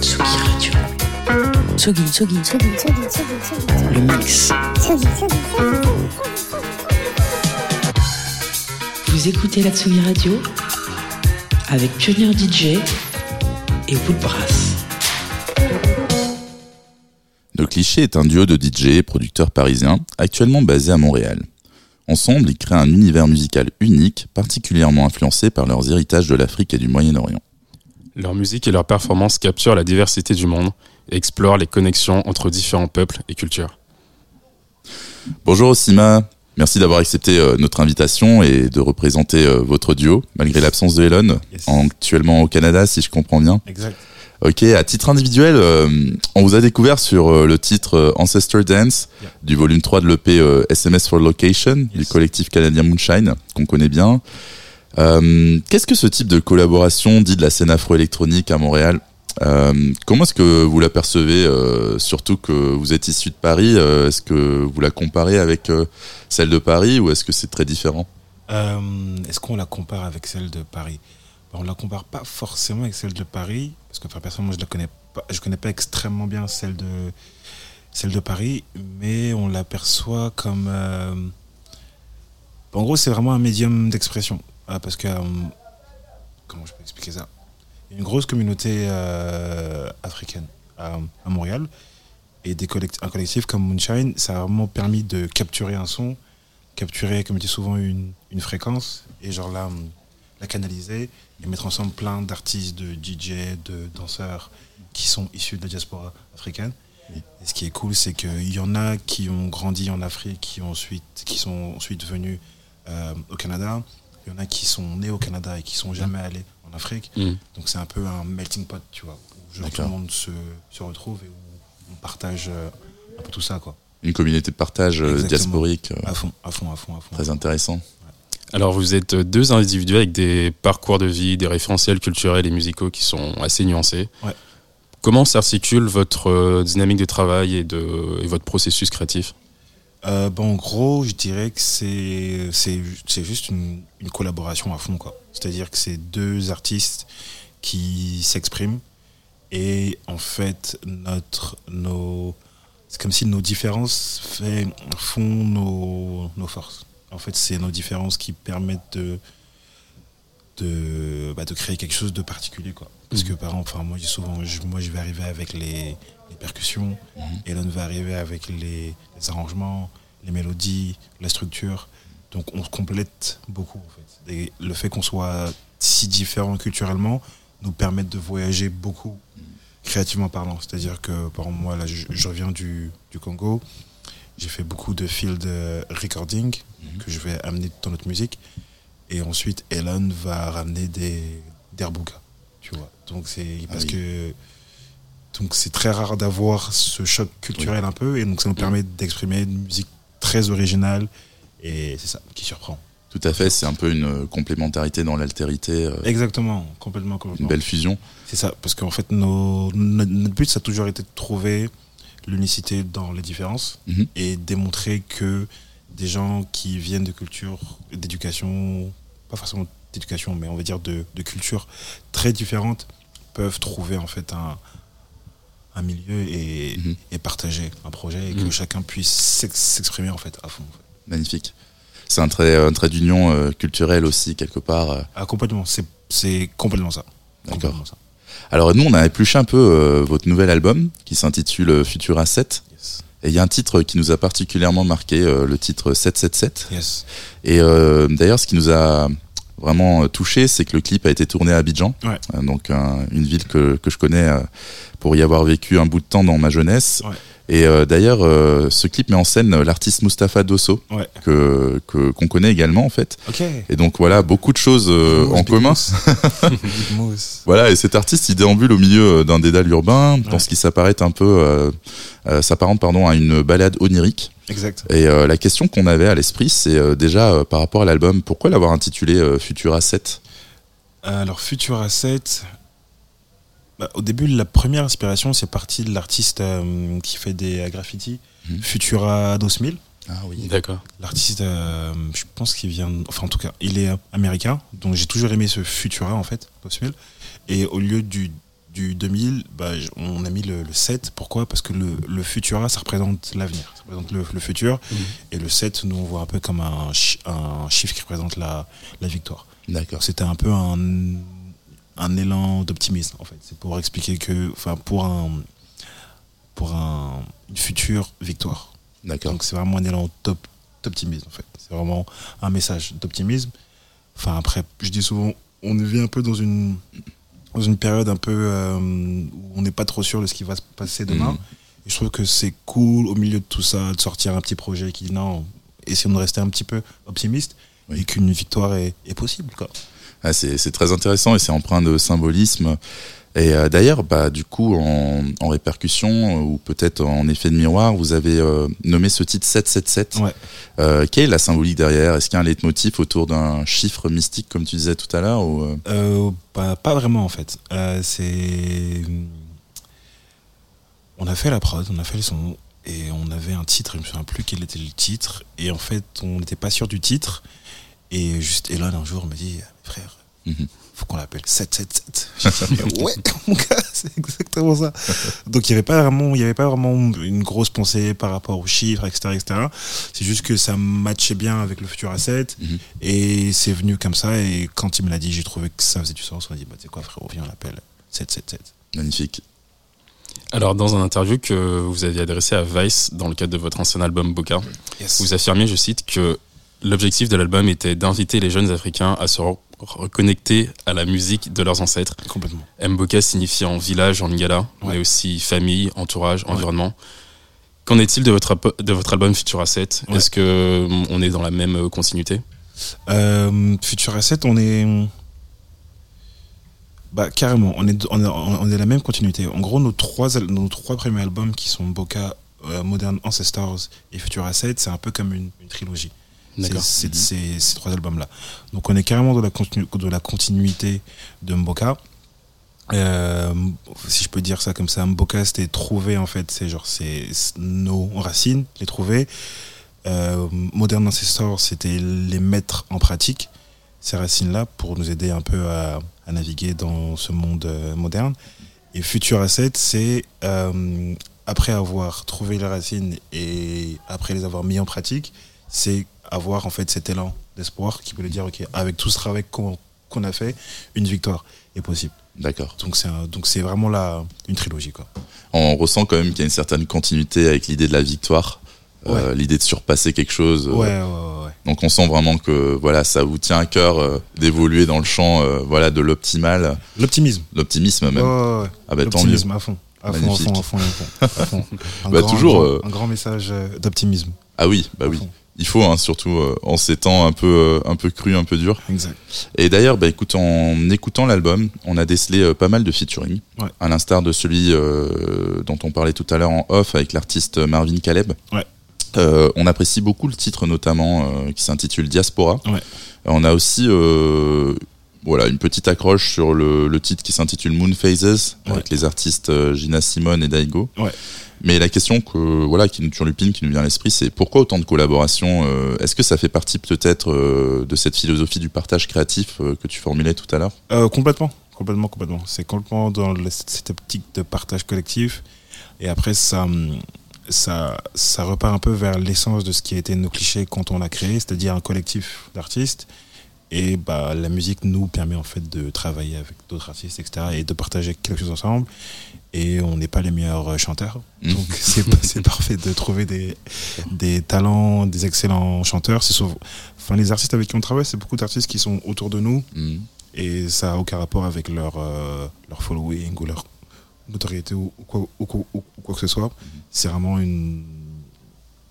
Tsugi Radio. Tsugi, Tsugi, Tsugi, Tsugi, Tsugi, Tsugi. Le mix. Vous écoutez la Tsugi Radio avec Pionnier DJ et Woodbrass. Le Cliché est un duo de DJ et producteurs parisiens, actuellement basés à Montréal. Ensemble, ils créent un univers musical unique, particulièrement influencé par leurs héritages de l'Afrique et du Moyen-Orient. Leur musique et leurs performances capturent la diversité du monde et explorent les connexions entre différents peuples et cultures. Bonjour Osima, merci d'avoir accepté euh, notre invitation et de représenter euh, votre duo, malgré l'absence de Elon, Yes. actuellement au Canada si je comprends bien. Exact. Ok, à titre individuel, euh, on vous a découvert sur euh, le titre euh, Ancestor Dance Yeah. du volume 3 de l'EP euh, SMS for Location du collectif canadien Moonshine, qu'on connaît bien. Euh, Qu'est-ce que ce type de collaboration dit de la scène afro-électronique à Montréal Euh, Comment est-ce que vous la percevez, euh, surtout que vous êtes issu de Paris euh, Est-ce que vous la comparez avec celle de Paris ou est-ce que c'est très différent? Est-ce qu'on la compare avec celle de Paris? Bon, On la compare pas forcément avec celle de Paris, parce que enfin, personnellement, je la connais pas, connais pas extrêmement bien celle de celle de Paris, mais on l'aperçoit comme en gros, c'est vraiment un médium d'expression, Ah, parce que euh, comment je peux expliquer ça? Il y a une grosse communauté euh, africaine à, Montréal et des un collectif comme Moonshine, ça a vraiment permis de capturer un son, capturer, comme je dis souvent, une, une fréquence et genre là, la canaliser et mettre ensemble plein d'artistes, de DJ, de danseurs qui sont issus de la diaspora africaine. Et ce qui est cool, c'est qu'il y en a qui ont grandi en Afrique, qui, ont ensuite, qui sont ensuite venus euh, au Canada. Il y en a qui sont nés au Canada et qui sont jamais allés en Afrique. Mm. Donc c'est un peu un melting pot, tu vois, où genre, tout le monde se, se retrouve et où on partage euh, un peu tout ça, quoi. Une communauté de partage euh, Exactement. diasporique, euh, À fond, à fond, à fond, à fond. très intéressant. Alors vous êtes deux individus avec des parcours de vie, des référentiels culturels et musicaux qui sont assez nuancés. Ouais. Comment s'articule votre dynamique de travail et, de, et votre processus créatif? Euh, bon, en gros, je dirais que c'est c'est c'est juste une, une collaboration à fond, quoi. C'est-à-dire que c'est deux artistes qui s'expriment et en fait notre nos c'est comme si nos différences fait, font nos, nos forces. En fait, c'est nos différences qui permettent de de, bah, de créer quelque chose de particulier, quoi. Parce que par exemple, enfin moi, je dis souvent, je, moi je vais arriver avec les, les percussions, Elon va arriver avec les, les arrangements, les mélodies, la structure. Donc on se complète beaucoup en fait. Et le fait qu'on soit si différents culturellement nous permet de voyager beaucoup créativement parlant. C'est-à-dire que par exemple, moi là je, je reviens du, du Congo, j'ai fait beaucoup de field recording que je vais amener dans notre musique. Et ensuite Elon va ramener des d'Herbuga, tu vois. Donc c'est parce oui. que donc c'est très rare d'avoir ce choc culturel un peu et donc ça nous permet d'exprimer une musique très originale et c'est ça qui surprend. Tout à fait, c'est un peu une euh, complémentarité dans l'altérité, euh, Exactement, complètement, une complètement. belle fusion. C'est ça, parce qu'en fait nos, notre, but ça a toujours été de trouver l'unicité dans les différences Mhm. et démontrer que des gens qui viennent de cultures, d'éducation, pas forcément d'éducation, mais on va dire de, de cultures très différentes, peuvent trouver en fait un, un milieu et, Mhm. et partager un projet et que Mhm. chacun puisse s'ex- s'exprimer en fait à fond. en fait. Magnifique. C'est un trait, un trait d'union euh, culturelle aussi, quelque part. euh. Ah, complètement, c'est complètement ça. D'accord. Alors nous, on a épluché un peu euh, votre nouvel album qui s'intitule euh, Futura 7. Yes. Et il y a un titre qui nous a particulièrement marqué, euh, le titre 777. Yes. Et euh, d'ailleurs, ce qui nous a vraiment touché, c'est que le clip a été tourné à Abidjan, Ouais. Euh, donc un- une ville que, que je connais euh, pour y avoir vécu un bout de temps dans ma jeunesse. Ouais. Et euh, d'ailleurs, euh, ce clip met en scène l'artiste Mustapha Dosso, Ouais. que que- qu'on connaît également en fait. Et donc voilà, beaucoup de choses euh, en commun. Voilà, et cet artiste, il déambule au milieu euh, d'un dédale urbain, dans ce qui s'apparente un peu, euh, euh, s'apparente pardon à une balade onirique. Exact. Et euh, la question qu'on avait à l'esprit, c'est euh, déjà euh, par rapport à l'album, pourquoi l'avoir intitulé euh, Futura 7 Alors, Futura 7, bah, au début, la première inspiration, c'est parti de l'artiste euh, qui fait des graffitis, Mhm. Futura 2000. Ah oui. D'accord. L'artiste, euh, je pense qu'il vient, enfin en tout cas, il est américain, donc j'ai toujours aimé ce Futura en fait, 2000. Et au lieu du, du 2000, bah, on a mis le, le 7. Pourquoi? Parce que le, le Futura, ça représente l'avenir, ça représente le, le futur. Mhm. Et le 7, nous on voit un peu comme un, chi- un chiffre qui représente la, la victoire. D'accord. C'était un peu un, un élan d'optimisme en fait. C'est pour expliquer que, enfin pour un, pour un, une future victoire. D'accord. Donc c'est vraiment un élan d'optimisme en fait. C'est vraiment un message d'optimisme. Enfin après, je dis souvent, on vit un peu dans une dans une période un peu euh, où on n'est pas trop sûr de ce qui va se passer demain. Et je trouve que c'est cool au milieu de tout ça de sortir un petit projet qui dit non, essayons de rester un petit peu optimiste Oui. et qu'une victoire est, est possible quoi. Ah, c'est très intéressant et c'est empreint de symbolisme. Et euh, d'ailleurs, bah, du coup, en, en répercussion euh, ou peut-être en effet de miroir, vous avez euh, nommé ce titre 777. Ouais. Euh, quelle est la symbolique derrière? Est-ce qu'il y a un leitmotiv autour d'un chiffre mystique, comme tu disais tout à l'heure ou, bah, pas vraiment en fait. C'est. On a fait la prod, on a fait le son et on avait un titre, je me souviens plus quel était le titre. Et en fait, on n'était pas sûr du titre. Et juste Elon un jour m'a dit Frère, Mhm. Faut qu'on l'appelle 777. J'ai dit, ouais, mon gars, c'est exactement ça. Donc il n'y avait, pas vraiment- il y avait pas vraiment une grosse pensée par rapport aux chiffres, etc. etc. C'est juste que ça matchait bien avec le futur asset. Mhm. Et c'est venu comme ça. Et quand il me l'a dit, j'ai trouvé que ça faisait du sens. On a dit, bah, tu sais quoi, frérot, viens, on l'appelle 777. Magnifique. Alors, dans un interview que vous aviez adressé à Vice dans le cadre de votre ancien album Boca, Yes. vous affirmiez, je cite, que l'objectif de l'album était d'inviter les jeunes Africains à se reconnecter à la musique de leurs ancêtres. Complètement. Mboka signifiant village en lingala, Ouais. mais aussi famille, entourage, environnement. Qu'en est-il de votre, de votre album Futura 7 Ouais. Est-ce que hum, on est dans la même euh, continuité? Euh, Future Asset, on est. Bah, carrément, on est, on est, on est la même continuité. En gros, nos trois, nos trois premiers albums qui sont Boca, euh, Modern Ancestors et Future Asset, c'est un peu comme une, une trilogie. C'est- c'est- ces trois albums-là. Donc on est carrément dans la, continu- de la continuité de Mboka. Euh, si je peux dire ça comme ça, Mboka c'était trouver en fait, c'est genre c'est nos racines, les trouver. Euh, Modern Ancestor c'était les mettre en pratique, ces racines-là, pour nous aider un peu à, à naviguer dans ce monde euh, moderne. Et Future Asset c'est euh, après avoir trouvé les racines et après les avoir mis en pratique, c'est avoir en fait cet élan d'espoir qui peut le dire ok avec tout ce travail qu'on a fait une victoire est possible D'accord. donc c'est donc c'est vraiment la une trilogie quoi On ressent quand même qu'il y a une certaine continuité avec l'idée de la victoire, euh, l'idée de surpasser quelque chose. euh, ouais ouais ouais. Donc on sent vraiment que voilà, ça vous tient à cœur euh, d'évoluer dans le champ euh, voilà de l'optimal, l'optimisme l'optimisme même. Ouais, ouais, ouais. Ah bah tant mieux. l'optimisme à fond à fond, à fond, à fond, à fond, à fond. Un, Bah, grand, toujours, un, grand, euh, un grand message euh, d'optimisme. Ah oui, bah à oui. fond. Il faut hein, surtout euh, en ces temps un peu euh, un peu cru, un peu dur. Exact. Et d'ailleurs, bah écoute, en écoutant l'album, on a décelé euh, pas mal de featuring, Ouais. à l'instar de celui euh, dont on parlait tout à l'heure en off avec l'artiste Marvin Caleb. Ouais. On apprécie beaucoup le titre notamment qui s'intitule Diaspora. Ouais. On a aussi voilà une petite accroche sur le, le titre qui s'intitule Moon Phases avec les artistes Gina Simone et Daigo. Mais la question que voilà qui nous turlupine, qui nous vient à l'esprit, c'est pourquoi autant de collaborations euh, Est-ce que ça fait partie peut-être euh, de cette philosophie du partage créatif euh, que tu formulais tout à l'heure? Complètement, complètement, complètement. C'est complètement dans cette optique de partage collectif. Et après, ça, hum, ça, ça repart un peu vers l'essence de ce qui a été nos clichés quand on l'a créé, c'est-à-dire un collectif d'artistes. Et bah, la musique nous permet en fait de travailler avec d'autres artistes, etc. et de partager quelque chose ensemble. Et on n'est pas les meilleurs euh, chanteurs. Mhm. Donc c'est parfait de trouver des, des talents, des excellents chanteurs. C'est enfin, les artistes avec qui on travaille, c'est beaucoup d'artistes qui sont autour de nous Mhm. et ça n'a aucun rapport avec leur, euh, leur following ou leur notoriété ou, ou quoi, ou quoi- ou quoi que ce soit. C'est vraiment une,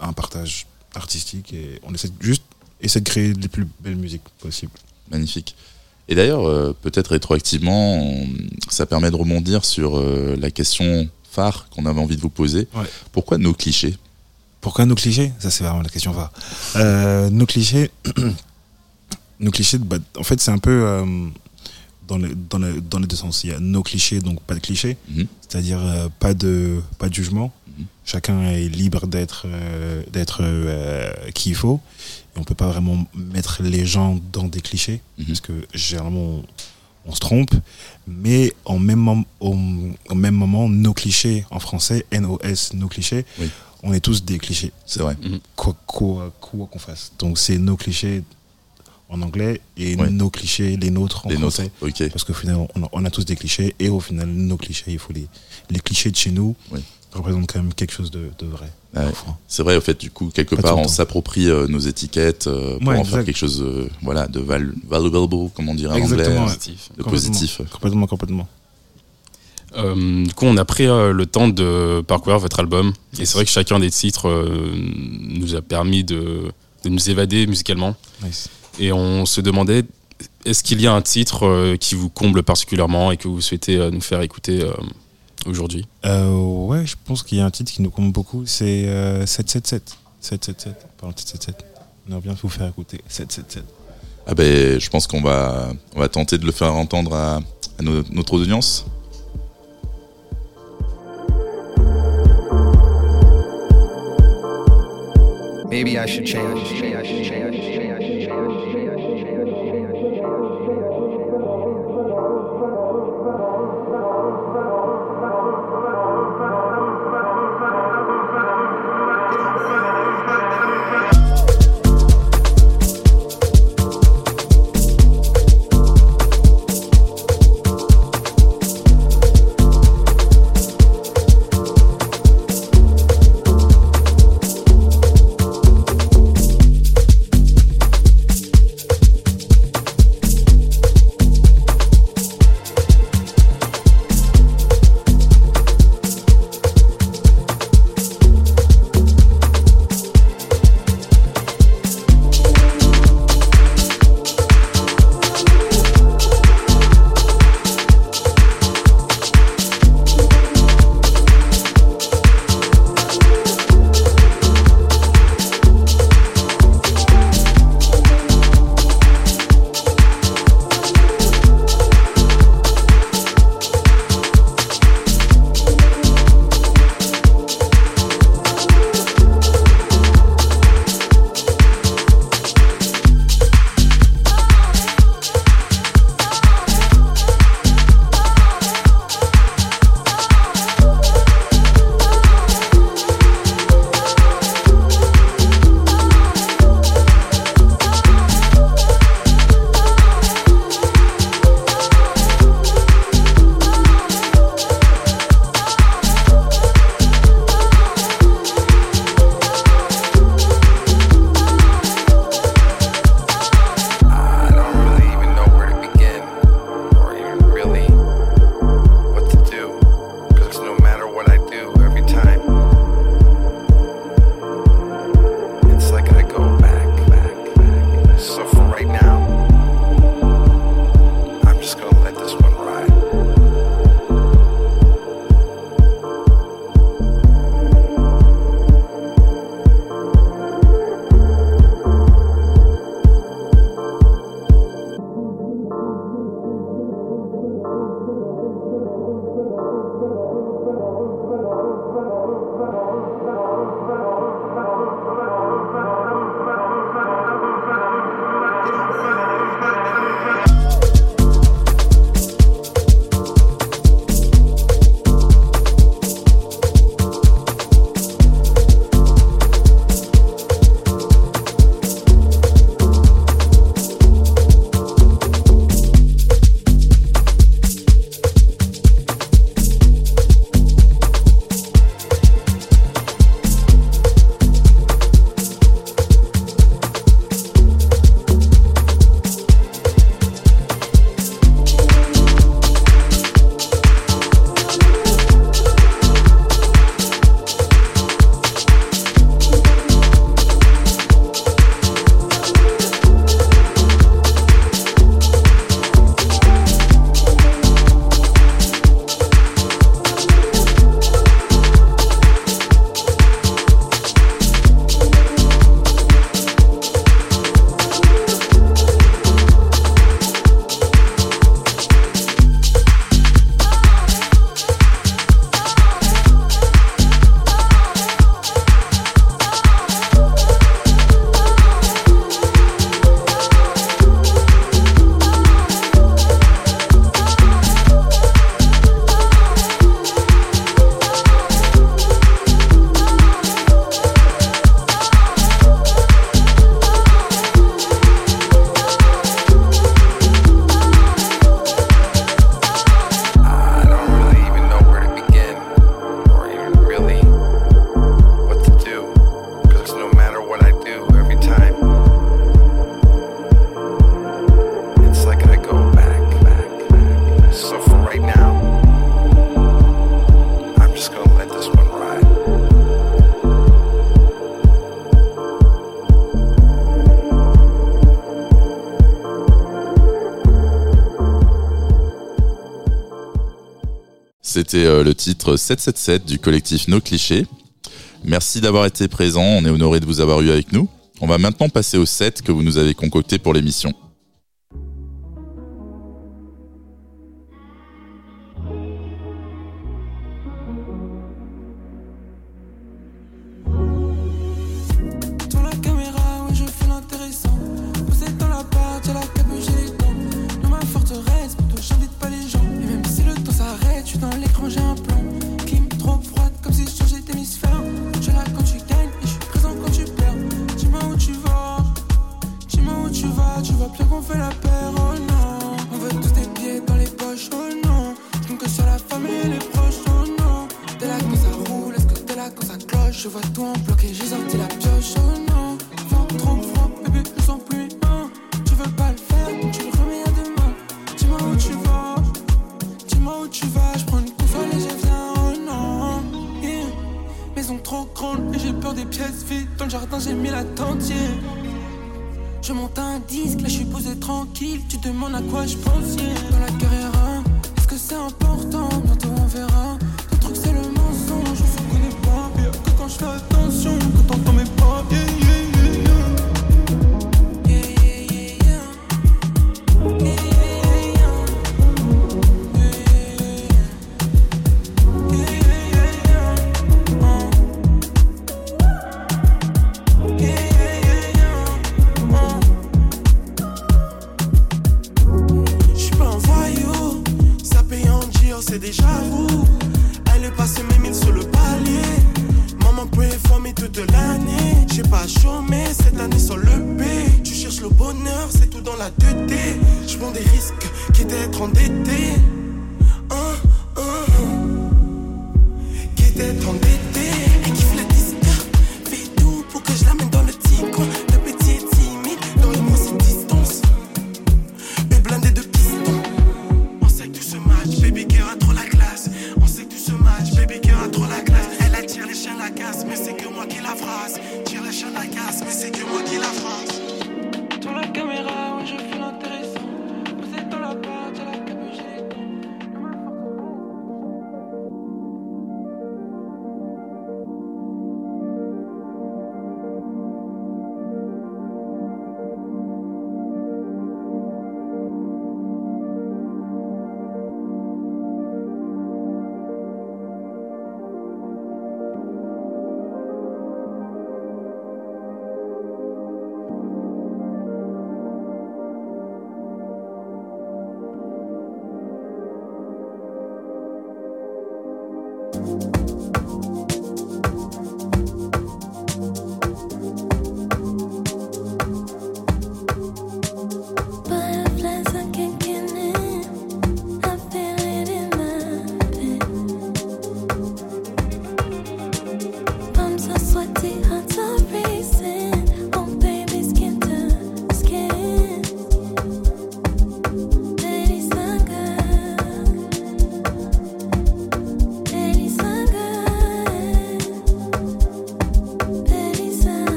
un partage artistique et on essaie juste essaie de créer les plus belles musiques possibles. Magnifique. Et d'ailleurs, euh, peut-être rétroactivement, on- ça permet de rebondir sur euh, la question phare qu'on avait envie de vous poser. Ouais. Pourquoi nos clichés? Pourquoi nos clichés? Ça, c'est vraiment la question va. Euh, nos clichés, nos clichés, bah, en fait, c'est un peu dans, le, dans, le, dans les deux sens. Il y a nos clichés, donc pas de clichés, Mhm. c'est-à-dire pas, de, pas de jugement. Mhm. Chacun est libre d'être euh, d'être euh, qui il faut. Et on peut pas vraiment mettre les gens dans des clichés, Mhm. parce que généralement, on, on se trompe. Mais en même, au, au même moment, nos clichés en français, NOS, nos clichés, Oui. on est tous des clichés C'est vrai. quoi quoi quoi qu'on fasse. Donc c'est nos clichés en anglais et Ouais. nos clichés, les nôtres en Les nôtres. français. Ok. Parce qu'au final, on a, on a tous des clichés et au final, nos clichés, il faut les, les clichés de chez nous Oui. Représentent quand même quelque chose de, de vrai. Ouais. C'est vrai, au fait, du coup, quelque Pas part, on s'approprie euh, nos étiquettes euh, pour Ouais, en faire quelque chose euh, voilà, de val valuable, comme on dirait en anglais, ouais. Positif. de Complètement. positif. Complètement, complètement. Euh, du coup, on a pris euh, le temps de parcourir votre album. Et c'est vrai que chacun des titres euh, nous a permis de, de nous évader musicalement. Nice. Et on se demandait, est-ce qu'il y a un titre euh, qui vous comble particulièrement et que vous souhaitez euh, nous faire écouter euh, aujourd'hui Euh, ouais, je pense qu'il y a un titre qui nous compte beaucoup, c'est euh, 777. 777, pardon, 777. On aimerait bien vous faire écouter 777. Ah ben, je pense qu'on va, on va tenter de le faire entendre à, notre audience. Maybe I should change. Maybe I should change. Maybe I should change. C'est euh, le titre 777 du collectif No Clichés. Merci d'avoir été présent, on est honoré de vous avoir eu avec nous. On va maintenant passer au set que vous nous avez concocté pour l'émission.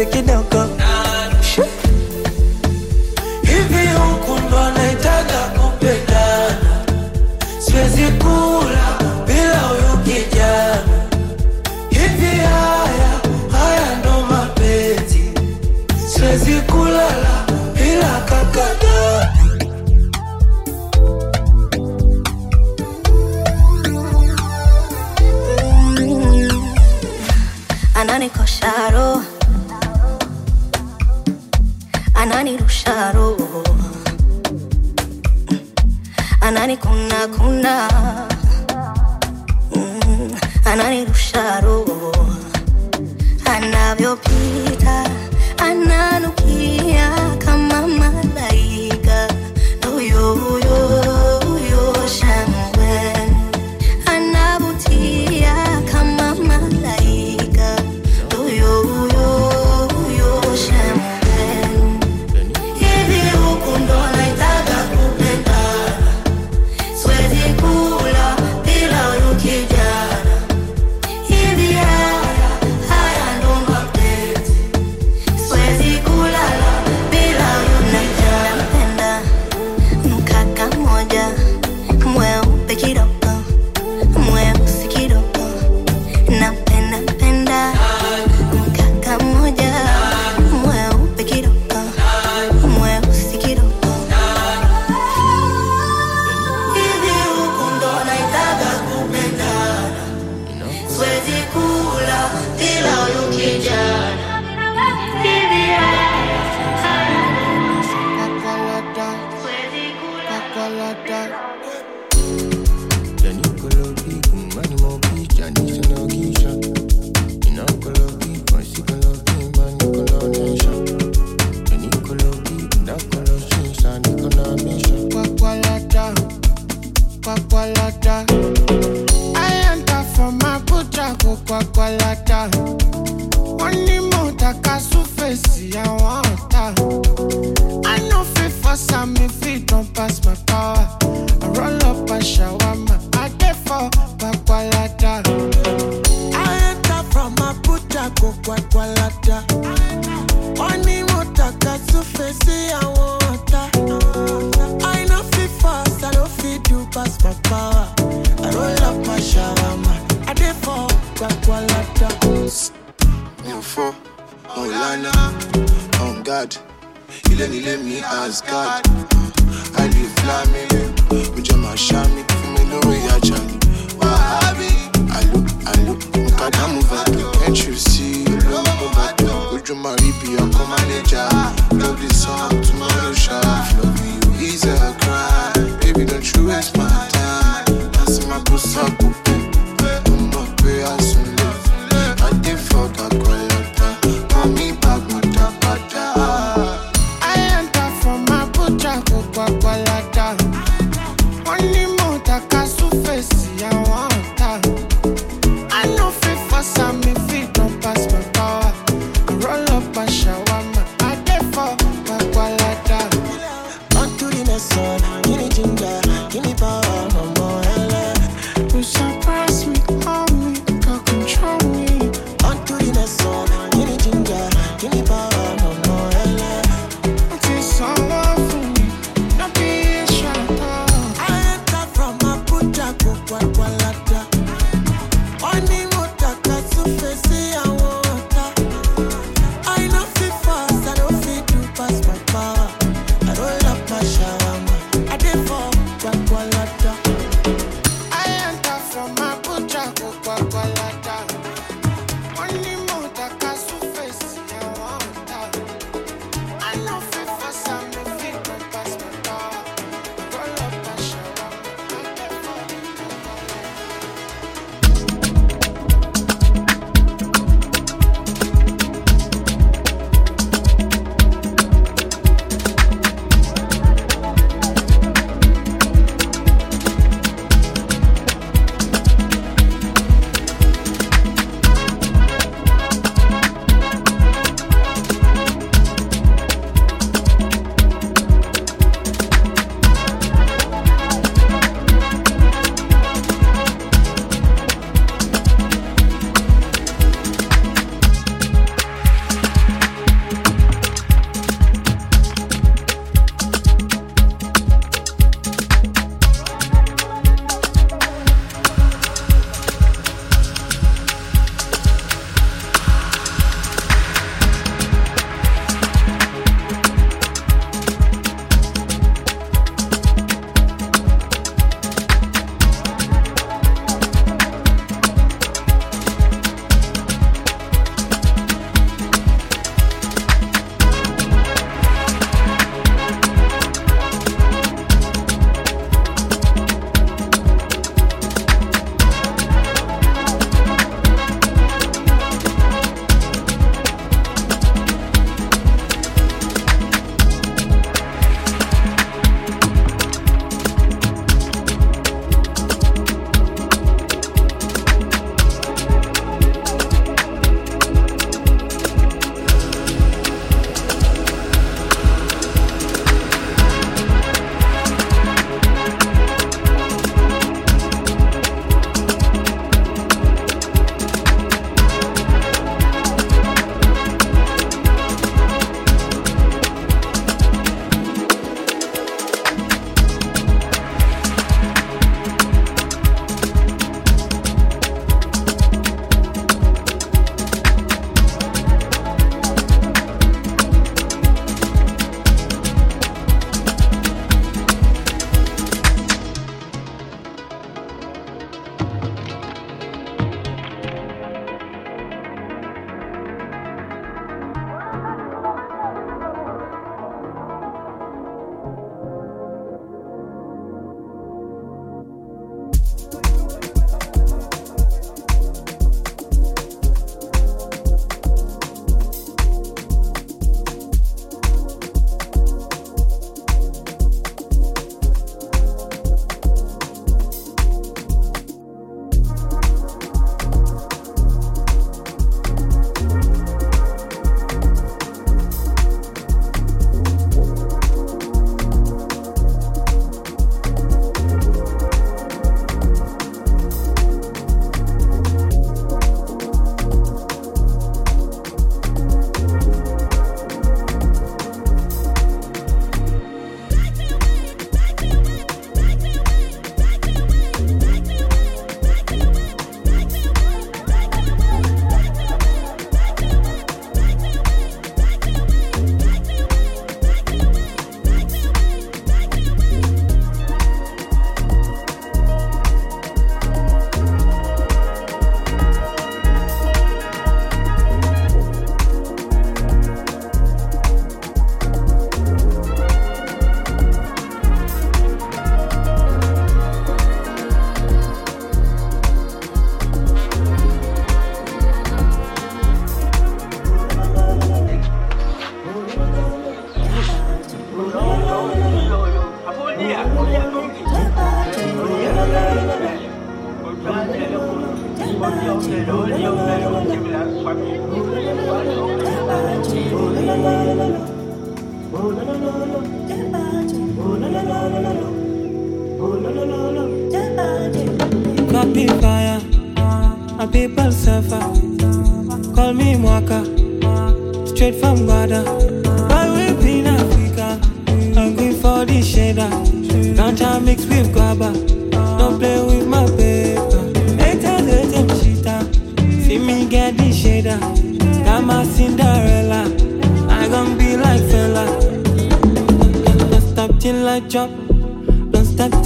sei que.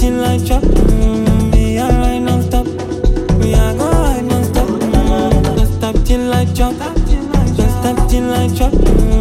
till I drop. Mm, me till I drop. Till I drop.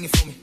Sing it for me.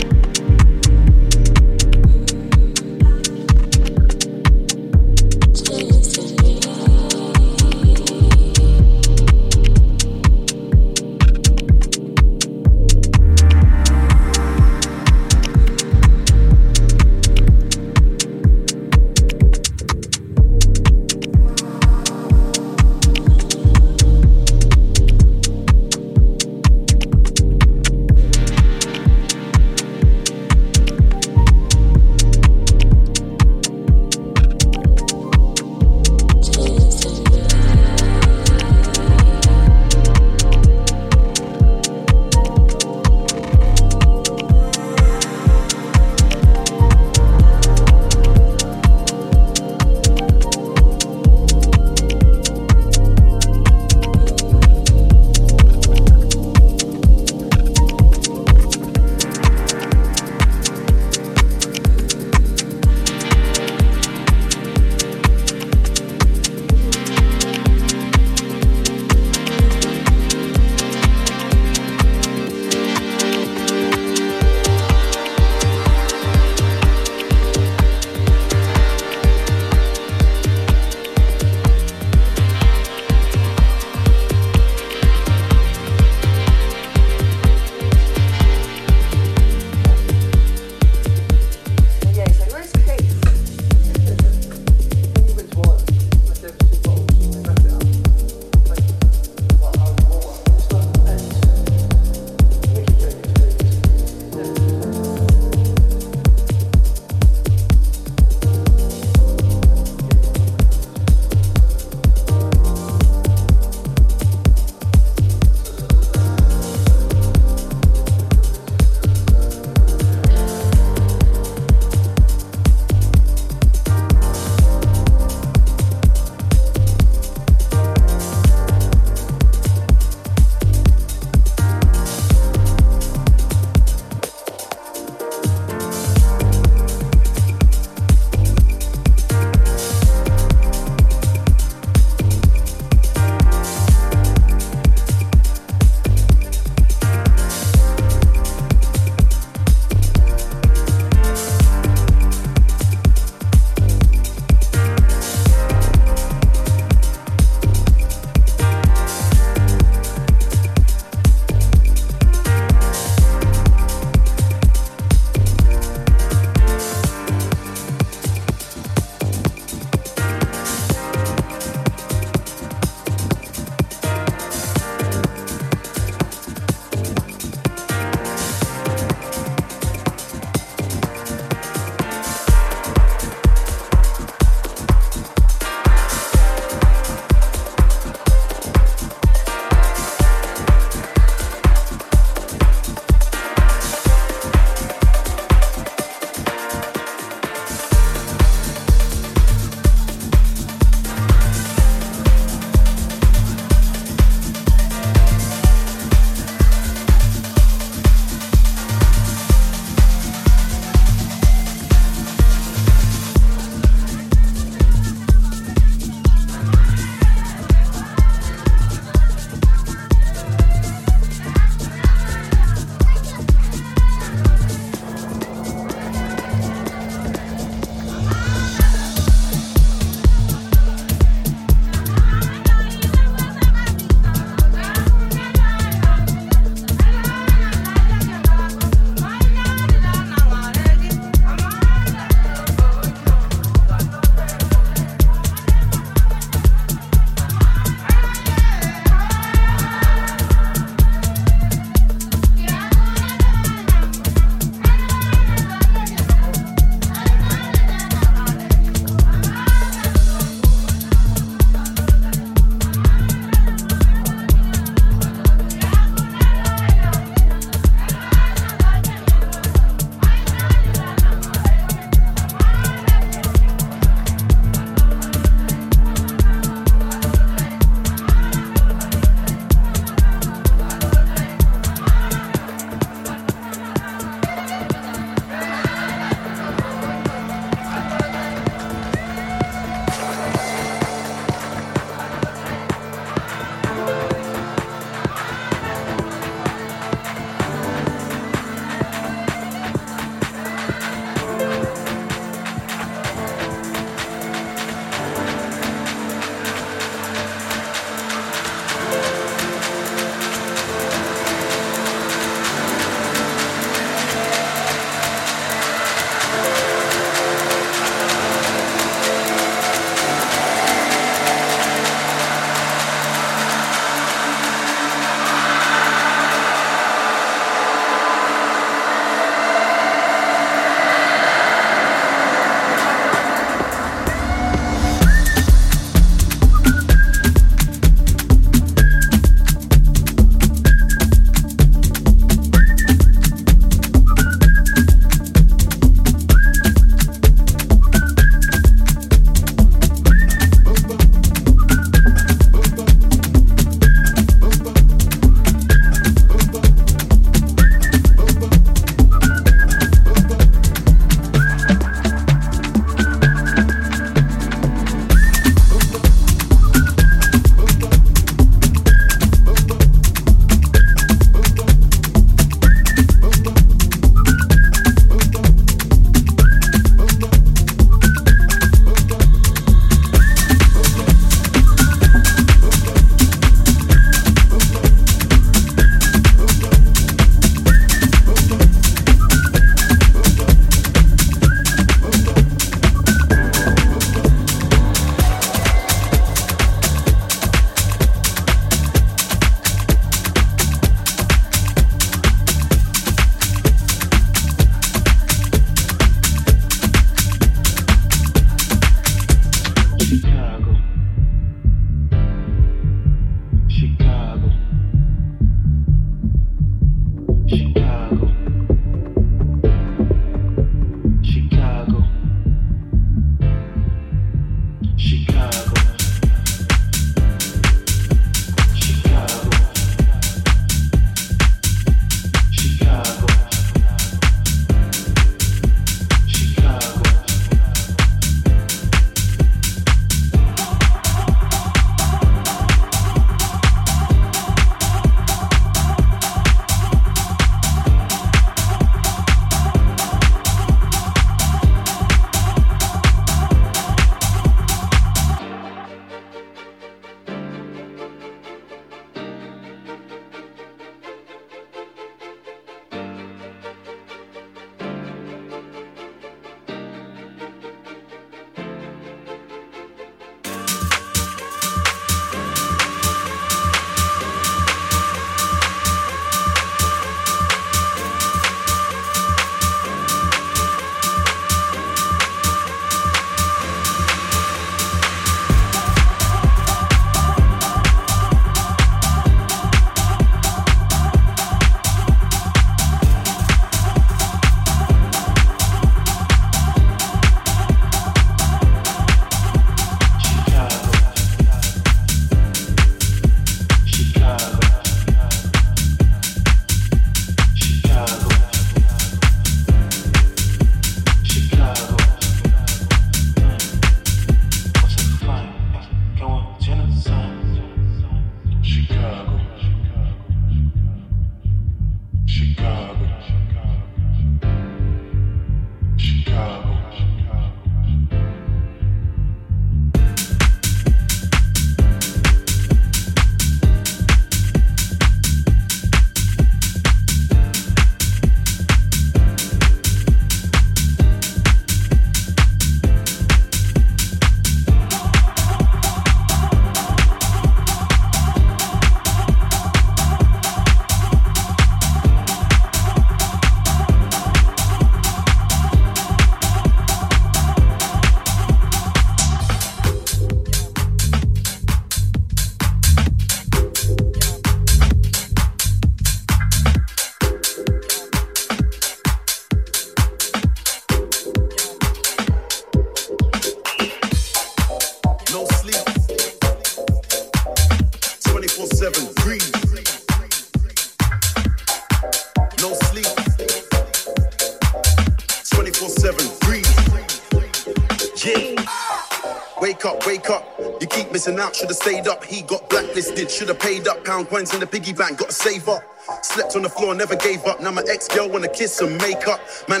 Out, should've stayed up. He got blacklisted, should've paid up. Pound coins in the piggy bank, gotta save up. Slept on the floor, never gave up. Now my ex girl wanna kiss and make up. Man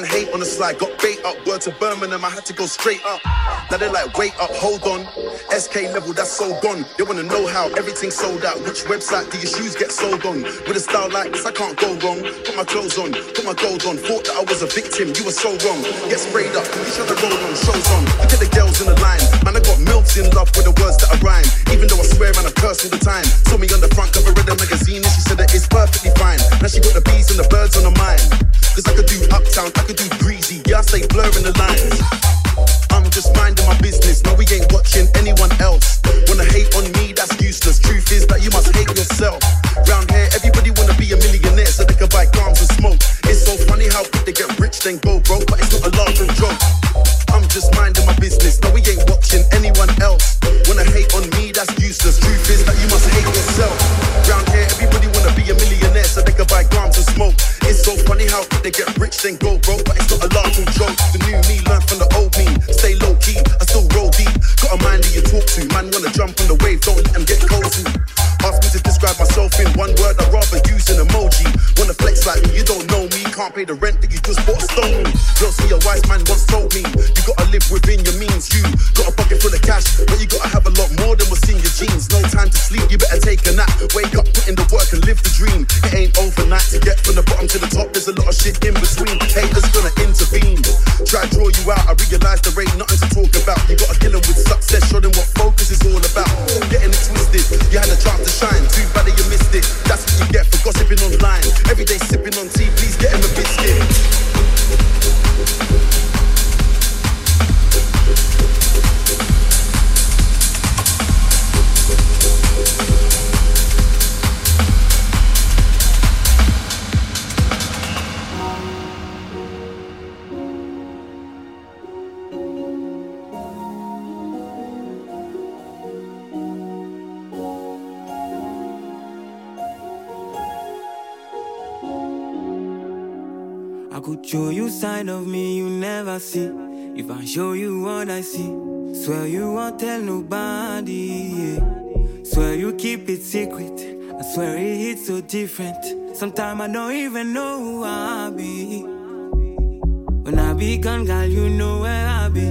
slide, got bait up. Word to Birmingham, I had to go straight up. Now they're like, wait up, hold on. SK level, that's so gone. They wanna know how everything's sold out. Which website do your shoes get sold on? With a style like this, I can't go wrong. Put my clothes on, put my gold on. Thought that I was a victim, you were so wrong. Get sprayed up, each other roll on, shows on. Look at the girls in the line. Man, I got milks in love with the words that I rhyme. Even though I swear and I curse all the time. Saw me on the front cover of the magazine and she said that it's perfectly fine. Now she got the bees and the birds on her mind. Cause I could do uptown, I could do breezy. Yeah, I stay blurring the lines. I'm just minding my business. No, we ain't watching anyone else. Wanna hate on me, that's useless. Truth is that you must hate yourself. Round here, everybody wanna be a millionaire so they can buy cars and smoke. It's so funny how quick they get rich, then go broke, but it's not a laughing joke. I'm just minding my business. No, we ain't watching anyone else. Wanna hate on me, that's useless. Truth is that you must hate yourself. Round here, everybody wanna be a millionaire so they can buy grams and smoke. So funny how they get rich, then go broke, but it's not a laughing joke. The new me learn from the old me. Stay low key, I still roll deep. Got a mind that you talk to. Man wanna jump on the wave, don't let them get cozy. Ask me to describe myself in one word, I'd rather use an emoji. Wanna flex like me, you don't know me. Can't pay the rent that you just bought a stone. Girl, see a wise man once told me, you gotta live within your means. You got a pocket full of cash, but you gotta have a lot more than to sleep, you better take a nap. Wake up, put in the work and live the dream. It ain't overnight to get from the bottom to the top. There's a lot of shit in between. Haters gonna intervene. Try to draw you out. I realize there ain't nothing to talk about. You gotta kill 'em with success, show them what focus is all about. Getting it twisted, you had a chance to shine. Too bad that you missed it. That's what you get for gossiping online. Show you side of me you never see. If I show you what I see, swear you won't tell nobody. Yeah. Swear you keep it secret. I swear it hits so different. Sometimes I don't even know who I be. When I be gone, girl, you know where I be.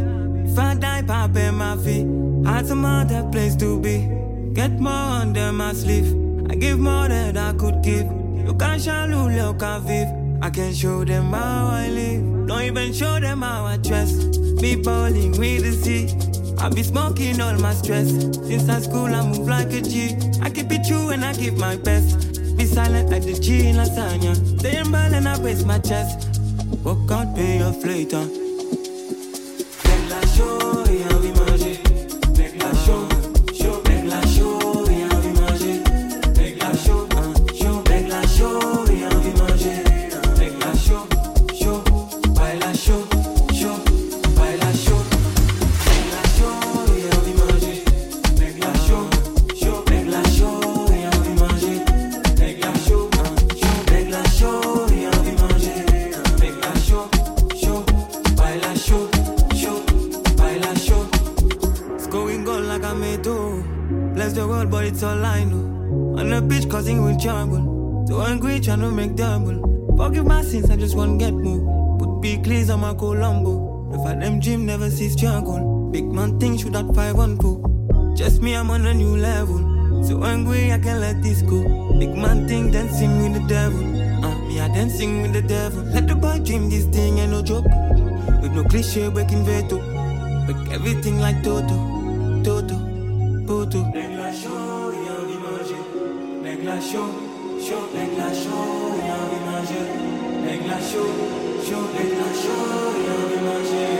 If I die, pop in my feet. Had some other place to be. Get more under my sleeve. I give more than I could give. You can't shallow look I vive. I can show them how I live. Don't even show them how I dress. Be bowling with the sea. I be smoking all my stress. Since high school, I move like a G. I keep it true and I give my best. Be silent like the G in lasagna. Stay in ball and I raise my chest. Walk out, pay your later. The beach, causing with trouble. So angry, trying to make double. Forgive my sins, I just want get more. Put big cleats on my Colombo. If I them dream, never see struggle. Big man thing should that five on po. Just me, I'm on a new level. So angry, I can't let this go. Big man thing dancing with the devil. Uh, me, I dancing with the devil. Let the boy dream this thing, ain't no joke. With no cliche, breaking veto. Break everything like Toto, Toto, Poto. La show, show, make la show, envie manger. Make la show, show, make la show, et envie